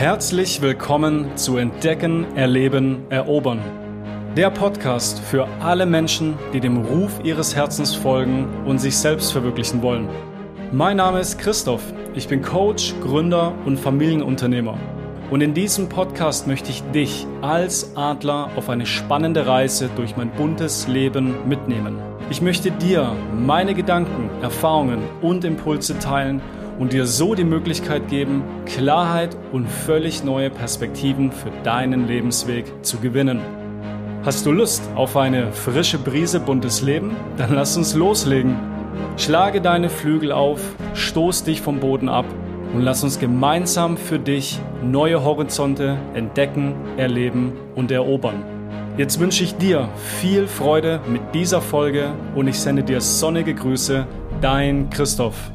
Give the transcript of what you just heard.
Herzlich willkommen zu Entdecken, Erleben, Erobern. Der Podcast für alle Menschen, die dem Ruf ihres Herzens folgen und sich selbst verwirklichen wollen. Mein Name ist Christoph. Ich bin Coach, Gründer und Familienunternehmer. Und in diesem Podcast möchte ich dich als Adler auf eine spannende Reise durch mein buntes Leben mitnehmen. Ich möchte dir meine Gedanken, Erfahrungen und Impulse teilen und dir so die Möglichkeit geben, Klarheit und völlig neue Perspektiven für deinen Lebensweg zu gewinnen. Hast du Lust auf eine frische Brise buntes Leben? Dann lass uns loslegen. Schlage deine Flügel auf, stoß dich vom Boden ab und lass uns gemeinsam für dich neue Horizonte entdecken, erleben und erobern. Jetzt wünsche ich dir viel Freude mit dieser Folge und ich sende dir sonnige Grüße, dein Christoph.